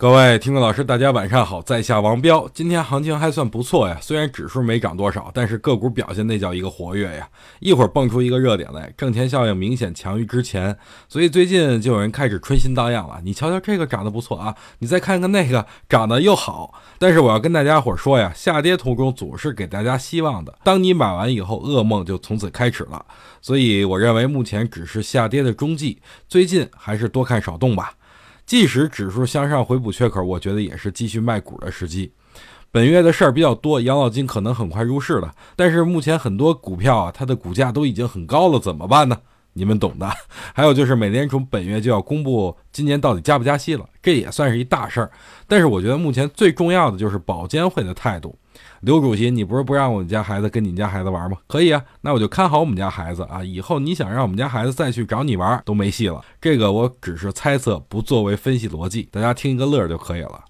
各位听众老师，大家晚上好，在下王彪。今天行情还算不错呀，虽然指数没涨多少，但是个股表现那叫一个活跃呀。一会儿蹦出一个热点来，挣钱效应明显强于之前，所以最近就有人开始春心荡漾了。你瞧瞧这个涨得不错啊，你再看看那个涨得又好。但是我要跟大家伙说呀，下跌途中总是给大家希望的，当你买完以后，噩梦就从此开始了。所以我认为目前只是下跌的中继，最近还是多看少动吧。即使指数向上回补缺口，我觉得也是继续卖股的时机。本月的事儿比较多，养老金可能很快入市了，但是目前很多股票啊，它的股价都已经很高了，怎么办呢？你们懂的。还有就是美联储本月就要公布今年到底加不加息了，这也算是一大事儿。但是我觉得目前最重要的就是保监会的态度。刘主席，你不是不让我们家孩子跟你们家孩子玩吗？可以啊，那我就看好我们家孩子啊。以后你想让我们家孩子再去找你玩都没戏了。这个我只是猜测，不作为分析逻辑，大家听一个乐儿就可以了。